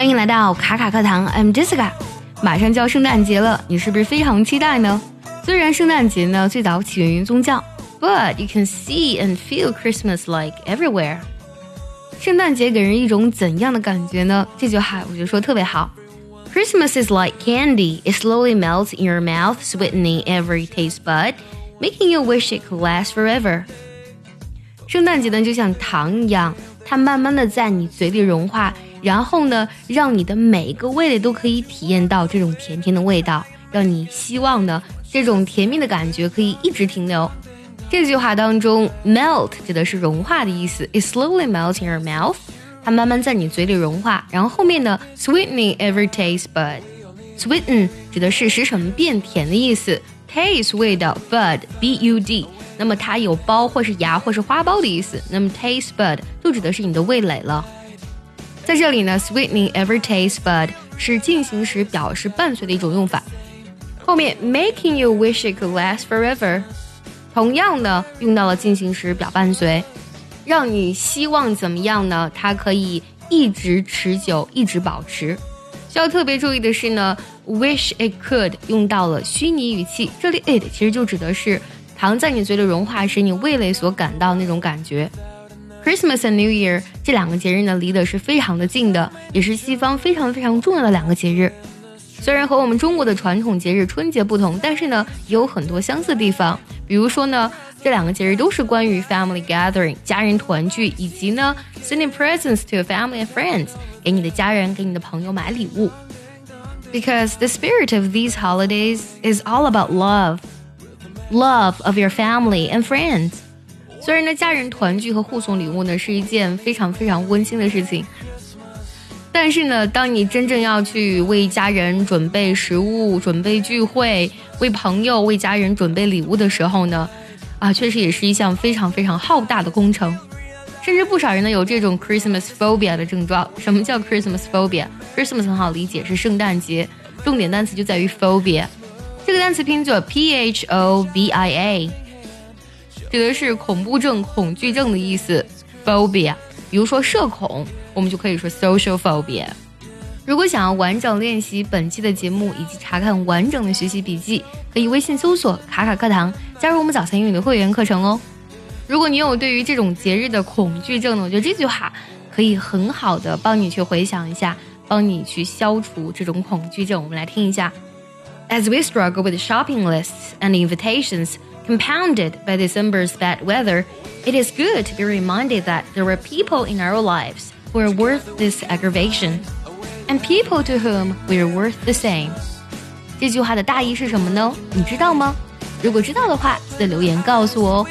欢迎来到卡卡课堂，I'm Jessica。马上就要圣诞节了，你是不是非常期待呢？虽然圣诞节呢最早起源于宗教，but you can see and feel Christmas like everywhere。圣诞节给人一种怎样的感觉呢？这句话我觉得说特别好。Christmas is like candy. It slowly melts in your mouth, sweetening every taste bud, making you wish it could last forever. 圣诞节呢，就像糖一样，它慢慢的在你嘴里融化， 然后呢，让你的每一个味蕾都可以体验到这种甜甜的味道，让你希望呢，这种甜蜜的感觉可以一直停留。这句话当中，melt 指的是融化的意思，it slowly melts in your mouth，它慢慢在你嘴里融化。然后后面呢 sweetening every taste bud，sweeten 指的是使什么变甜的意思，taste 味道，bud b u d。那么它有包或是芽或是花苞的意思，那么 taste bud 就指的是你的味蕾了。在这里呢，sweetening every taste bud 是进行时表示伴随的一种用法。后面 making you wish it could last forever，同样呢用到了进行时表伴随，让你希望怎么样呢？它可以一直持久，一直保持。需要特别注意的是呢，wish it could 用到了虚拟语气，这里 it 其实就指的是。糖在你嘴里融化时，你味蕾所感到那种感觉。Christmas and New Year 这两个节日呢，离得是非常的近的，也是西方非常非常重要的两个节日。虽然和我们中国的传统节日春节不同，但是呢，也有很多相似地方。比如说呢，这两个节日都是关于 family gathering 家人团聚，以及呢 sending presents to family and friends 给你的家人、给你的朋友买礼物。Because the spirit of these holidays is all about love. Love of your family and friends。 虽然呢，家人团聚和互送礼物呢是一件非常非常温馨的事情，但是呢，当你真正要去为家人准备食物、准备聚会、为朋友、为家人准备礼物的时候呢，啊，确实也是一项非常非常浩大的工程。甚至不少人呢有这种 Christmas phobia 的症状。什么叫 Christmas phobia？Christmas 很好理解，是圣诞节，重点单词就在于 phobia。这个单词拼作 p h o b i a，指的是恐怖症、恐惧症的意思。phobia，比如说社恐，我们就可以说 social phobia。如果想要完整练习本期的节目以及查看完整的学习笔记，可以微信搜索“卡卡课堂”，加入我们早餐英语的会员课程哦。如果你有对于这种节日的恐惧症呢，我觉得这句话可以很好的帮你去回想一下，帮你去消除这种恐惧症。我们来听一下。As we struggle with shopping lists and invitations compounded by December's bad weather, it is good to be reminded that there are people in our lives who are worth this aggravation, and people to whom we are worth the same. 这句话的大意是什么呢？你知道吗？如果知道的话，记得留言告诉我哦。